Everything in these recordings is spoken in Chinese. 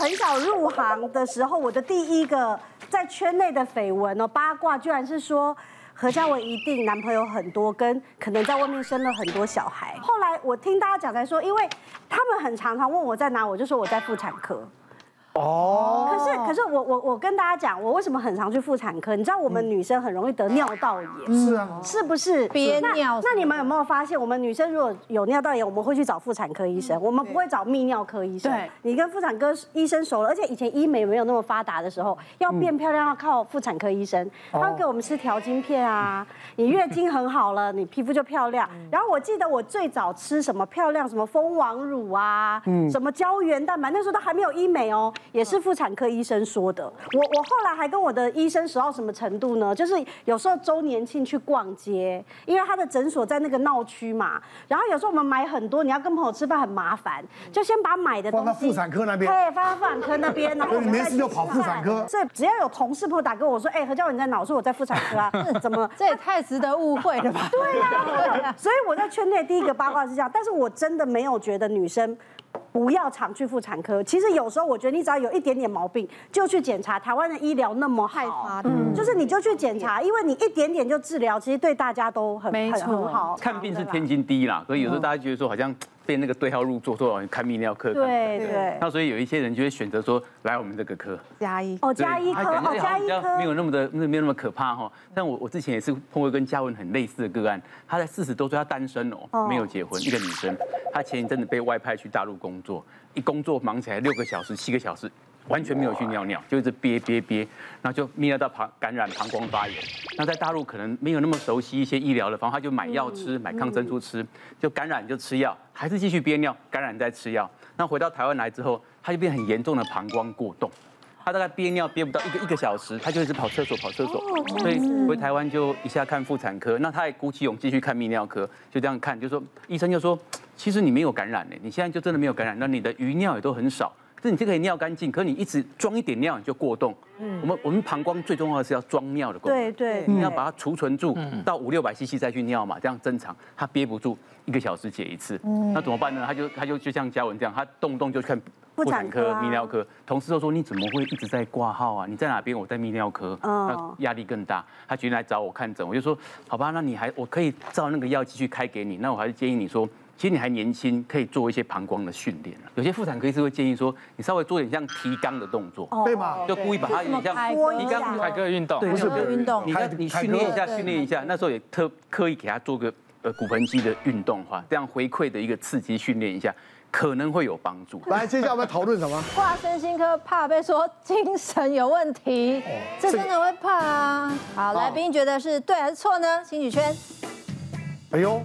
很小入行的时候，我的第一个在圈内的绯闻哦八卦，居然是说何嘉文一定男朋友很多，跟可能在外面生了很多小孩。后来我听大家讲才说，因为他们很常常问我在哪，我就说我在妇产科。哦，可是可是我我我跟大家讲，我为什么很常去妇产科？你知道我们女生很容易得尿道炎，是啊，是不是？憋尿。那你们有没有发现，我们女生如果有尿道炎，我们会去找妇产科医生，我们不会找泌尿科医生。对，你跟妇产科医生熟了，而且以前医美没有那么发达的时候，要变漂亮要靠妇产科医生，他会给我们吃调经片啊。你月经很好了，你皮肤就漂亮。然后我记得我最早吃什么漂亮什么蜂王乳啊，什么胶原蛋白，那时候都还没有医美哦，也是妇产科。科医生说的，我我后来还跟我的医生熟到什么程度呢？就是有时候周年庆去逛街，因为他的诊所在那个闹区嘛。然后有时候我们买很多，你要跟朋友吃饭很麻烦，就先把买的东西放到妇产科那边，对，放到妇产科那边，然后没事就跑妇产科。所以只要有同事朋友打给我说，哎，何教文你在哪？我说我在妇产科啊。怎么？这也太值得误会了吧？对呀，所以我在圈内第一个八卦是这样，但是我真的没有觉得女生。不要常去妇产科。其实有时候我觉得你只要有一点点毛病，就去检查。台湾的医疗那么好，嗯，就是你就去检查，因为你一点点就治疗，其实对大家都很很很好。看病是天经地义啦，所以有时候大家觉得说好像。被那个对号入座，说看泌尿科，对对。那所以有一些人就会选择说来我们这个科，加一哦，加一科哦，加一科没有那么的，没有那么可怕哈。但我我之前也是碰过跟嘉文很类似的个案，她在四十多岁，她单身哦，没有结婚，一个女生，她前一阵子被外派去大陆工作，一工作忙起来六个小时、七个小时。完全没有去尿尿，就一直憋憋憋，然后就泌尿道膀感染、膀胱发炎。那在大陆可能没有那么熟悉一些医疗的方法，他就买药吃，买抗生素吃，就感染就吃药，还是继续憋尿，感染再吃药。那回到台湾来之后，他就变很严重的膀胱过动，他大概憋尿憋不到一个一个小时，他就一直跑厕所跑厕所，所以回台湾就一下看妇产科，那他也鼓起勇气去看泌尿科，就这样看，就说医生就说，其实你没有感染呢，你现在就真的没有感染，那你的余尿也都很少。这你就可以尿干净，可是你一直装一点尿你就过动。嗯，我们我们膀胱最重要的是要装尿的功能。对对，你要把它储存住，到五六百 CC 再去尿嘛，这样正常。他憋不住，一个小时解一次。嗯，那怎么办呢？他就他就就像嘉文这样，他动不动就看妇产科、泌尿科。同事都说，你怎么会一直在挂号啊？你在哪边？我在泌尿科。嗯，压力更大。他决定来找我看诊，我就说好吧，那你还我可以照那个药继续开给你。那我还是建议你说。其实你还年轻，可以做一些膀胱的训练。有些妇产科医师会建议说，你稍微做点像提肛的动作，对吗？就故意把它有点像提肛、凯歌运动，不，是运动。你你训练一下，训练一下。那时候也特刻意给他做个呃骨盆肌的运动哈，这样回馈的一个刺激训练一下，可能会有帮助。来，接下来我们讨论什么？挂身心科怕被说精神有问题，这真的会怕啊。好，来宾觉得是对还是错呢？请举圈。哎呦。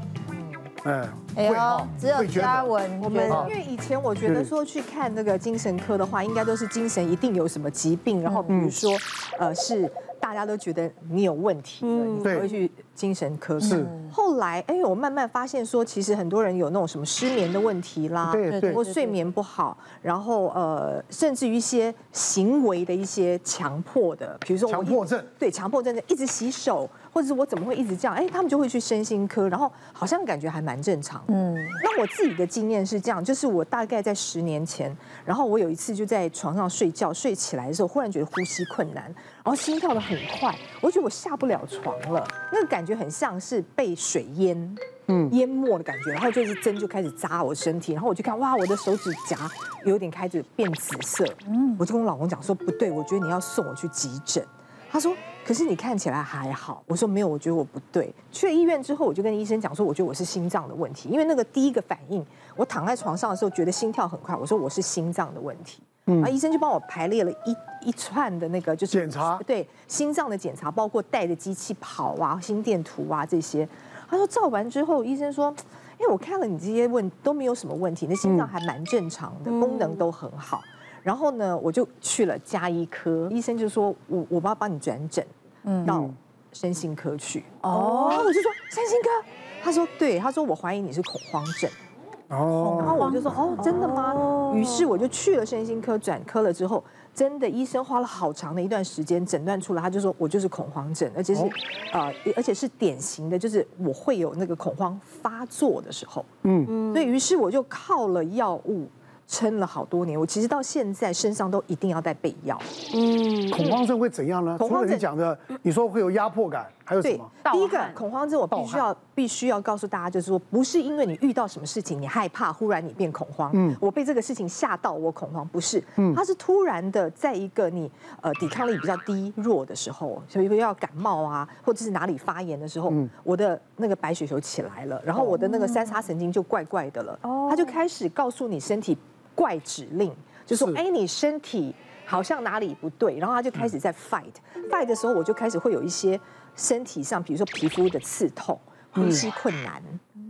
嗯，哎呦，只有嘉文，我们因为以前我觉得说去看那个精神科的话，应该都是精神一定有什么疾病，然后比如说，呃，是大家都觉得你有问题，你才会去精神科。是，后来哎，我慢慢发现说，其实很多人有那种什么失眠的问题啦，对对，或睡眠不好，然后呃，甚至于一些行为的一些强迫的，比如说强迫症，对，强迫症，一直洗手。或者是我怎么会一直这样？哎，他们就会去身心科，然后好像感觉还蛮正常。嗯，那我自己的经验是这样，就是我大概在十年前，然后我有一次就在床上睡觉，睡起来的时候忽然觉得呼吸困难，然后心跳的很快，我觉得我下不了床了，那个感觉很像是被水淹，嗯，淹没的感觉，然后就是针就开始扎我身体，然后我就看哇，我的手指甲有点开始变紫色，嗯，我就跟我老公讲说不对，我觉得你要送我去急诊。他说：“可是你看起来还好。”我说：“没有，我觉得我不对。”去了医院之后，我就跟医生讲说：“我觉得我是心脏的问题。”因为那个第一个反应，我躺在床上的时候觉得心跳很快。我说：“我是心脏的问题。”嗯，然后医生就帮我排列了一一串的那个就是检查，对心脏的检查，包括带着机器跑啊、心电图啊这些。他说照完之后，医生说：“因为我看了你这些问都没有什么问题，那心脏还蛮正常的，功能都很好。”然后呢，我就去了加医科，医生就说我我要帮你转诊，嗯，到身心科去。哦，然后我就说身心科，他说对，他说我怀疑你是恐慌症。哦，然后我就说哦，真的吗？于是我就去了身心科转科了之后，真的医生花了好长的一段时间诊断出来，他就说我就是恐慌症，而且是啊，而且是典型的，就是我会有那个恐慌发作的时候。嗯嗯，所以于是我就靠了药物。撑了好多年。我其实到现在身上都一定要带备药。嗯，恐慌症会怎样呢？恐慌症你讲的，你说会有压迫感，还有什对么？，第一个恐慌症，我必须要必须要告诉大家，就是说，不是因为你遇到什么事情你害怕，忽然你变恐慌。嗯，我被这个事情吓到，我恐慌，不是。嗯，它是突然的，在一个你呃抵抗力比较低弱的时候，所以要感冒啊，或者是哪里发炎的时候，我的那个白血球起来了，然后我的那个三叉神经就怪怪的了，哦它就开始告诉你身体怪指令，就说是。哎，你身体好像哪里不对，然后他就开始在 fight，fight 的时候我就开始会有一些身体上，比如说皮肤的刺痛、呼吸困难，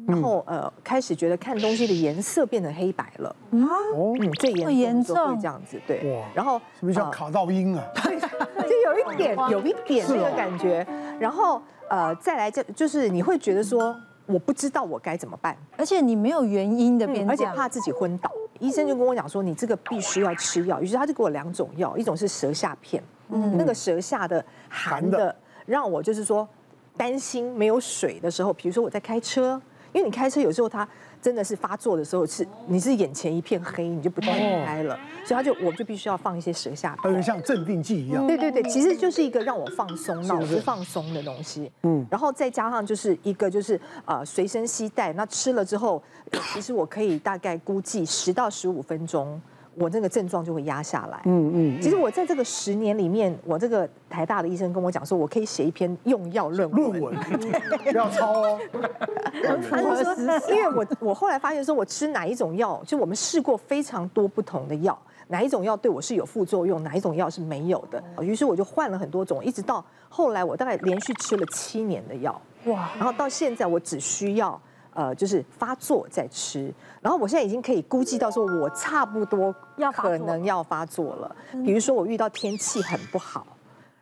然后呃开始觉得看东西的颜色变成黑白了，哦，嗯，最严重的时候会这样子，对。哇，然后呃是不是叫卡到音啊？就有一点 有一点那个感觉，然后呃再来就就是你会觉得说我不知道我该怎么办，而且你没有原因的变而且怕自己昏倒，医生就跟我讲说，你这个必须要吃药，于是他就给我两种药，一种是舌下片，那个舌下的含含的的，让我就是说担心没有水的时候，比如说我在开车，因为你开车有时候它真的是发作的时候是你是眼前一片黑，你就不太能开了，所以他就我就必须要放一些舌下片它有点。像镇定剂一样。对对对，其实就是一个让我放松、脑子放松的东西。嗯，然后再加上就是一个就是呃随身携带，那吃了之后，呃其实我可以大概估计十到十五分钟，我那个症状就会压下来。嗯嗯。其实我在这个十年里面，我这个台大的医生跟我讲说，我可以写一篇用药论文。论文不要抄哦。他就说，因为我我后来发现说，我吃哪一种药，就我们试过非常多不同的药，哪一种药对我是有副作用，哪一种药是没有的。于是我就换了很多种，一直到后来我大概连续吃了七年的药，哇！然后到现在我只需要呃就是发作再吃，然后我现在已经可以估计到说，我差不多要可能要发作了。比如说我遇到天气很不好。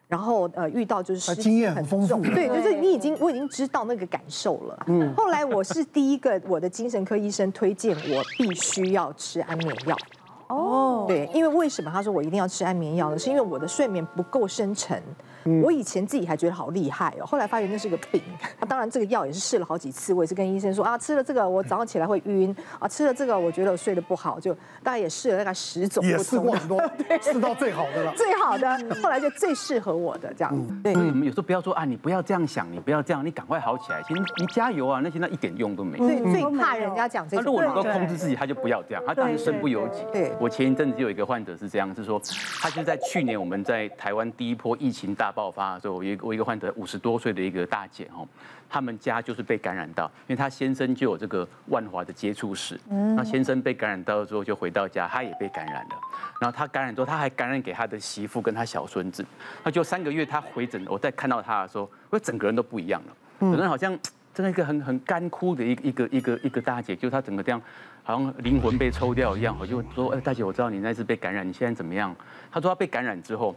然后呃，遇到就是经验很丰富重对，就是你已经我已经知道那个感受了。嗯，后来我是第一个，我的精神科医生推荐我必须要吃安眠药。哦，对，因为为什么他说我一定要吃安眠药呢？是因为我的睡眠不够深沉。我以前自己还觉得好厉害哦，后来发现那是个病。啊，当然这个药也是试了好几次，我也是跟医生说啊，吃了这个我早上起来会晕啊，吃了这个我觉得我睡得不好，就大概也试了大概十种也不同的试过很多，试到最好的了。最好的，后来就最适合我的这样子。对所以我们有时候不要说啊，你不要这样想，你不要这样，你赶快好起来。其实你加油啊，那些那一点用都没有。最最怕人家讲这种话。他如果能够控制自己，他就不要这样，他当然身不由己。对我前一阵子就有一个患者是这样，是说他就在去年我们在台湾第一波疫情大爆发的时候，我有一个我一个患者五十多岁的一个大姐哦，他们家就是被感染到，因为他先生就有这个万华的接触史，那先生被感染到之后就回到家，他也被感染了，然后他感染之后他还感染给他的媳妇跟他小孙子，那就三个月他回诊，我在看到他的时候，我整个人都不一样了，可能好像。真的一个很很干枯的一个一个一个一个大姐，就她整个这样，好像灵魂被抽掉一样。我就说，哎，大姐，我知道你那次被感染，你现在怎么样？她说她被感染之后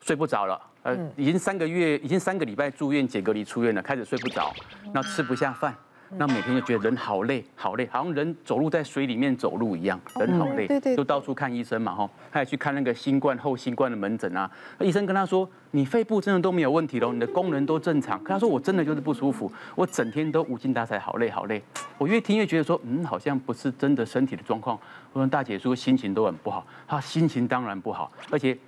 睡不着了，呃，已经三个月，已经三个礼拜住院解隔离出院了，开始睡不着，那吃不下饭。那每天就觉得人好累，好累，好像人走路在水里面走路一样，人好累，对对，就到处看医生嘛，哈，他也去看那个新冠后新冠的门诊啊。那医生跟他说，你肺部真的都没有问题喽，你的功能都正常。可他说我真的就是不舒服，我整天都无精打采，好累好累。我越听越觉得说，嗯，好像不是真的身体的状况。我说大姐说心情都很不好，她心情当然不好，而且。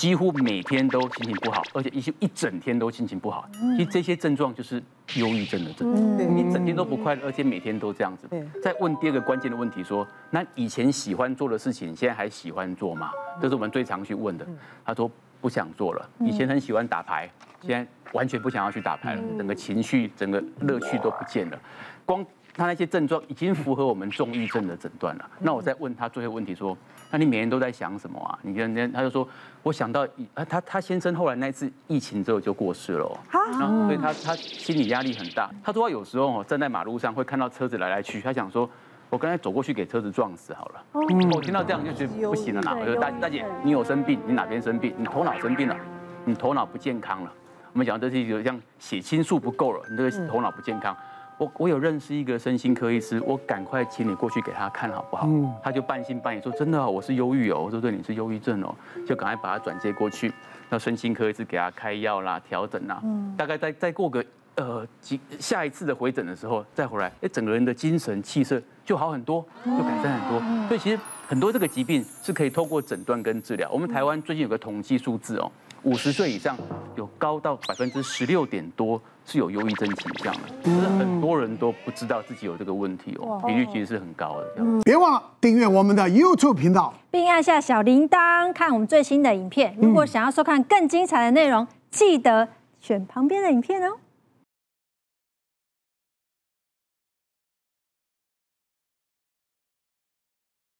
几乎每天都心情不好，而且一一整天都心情不好。其实这些症状就是忧郁症的症状。你整天都不快乐，而且每天都这样子。再问第二个关键的问题，说那以前喜欢做的事情，现在还喜欢做吗？这是我们最常去问的。他说不想做了。以前很喜欢打牌，现在完全不想要去打牌了，整个情绪、整个乐趣都不见了。光他那些症状已经符合我们重郁症的诊断了。那我再问他最后问题说。那你每天都在想什么啊？你看，那他就说，我想到，啊，他他先生后来那次疫情之后就过世了，然后所以他他心理压力很大。他说他有时候哦站在马路上会看到车子来来去，他想说，我刚才走过去给车子撞死好了。我听到这样就觉得不行了啦。我说大大姐，你有生病？你哪边生病？你头脑生病了？你头脑不健康了？我们讲这是有像血清素不够了，你这个头脑不健康。我我有认识一个身心科医师，我赶快请你过去给他看好不好？嗯，他就半信半疑说：“真的哦，我是忧郁哦。”我说：“对，你是忧郁症哦。”就赶快把他转接过去，那身心科医师给他开药啦、调整啦。嗯，大概再再过个呃几下一次的回诊的时候再回来，哎，整个人的精神气色就好很多，就改善很多。所以其实很多这个疾病是可以透过诊断跟治疗。我们台湾最近有个统计数字哦，五十岁以上有高到百分之十六点多是有忧郁症倾向的，就是很多人都不知道自己有这个问题哦，比率其实是很高的。别忘了订阅我们的 YouTube 频道，并按下小铃铛看我们最新的影片。如果想要收看更精彩的内容，记得选旁边的影片哦。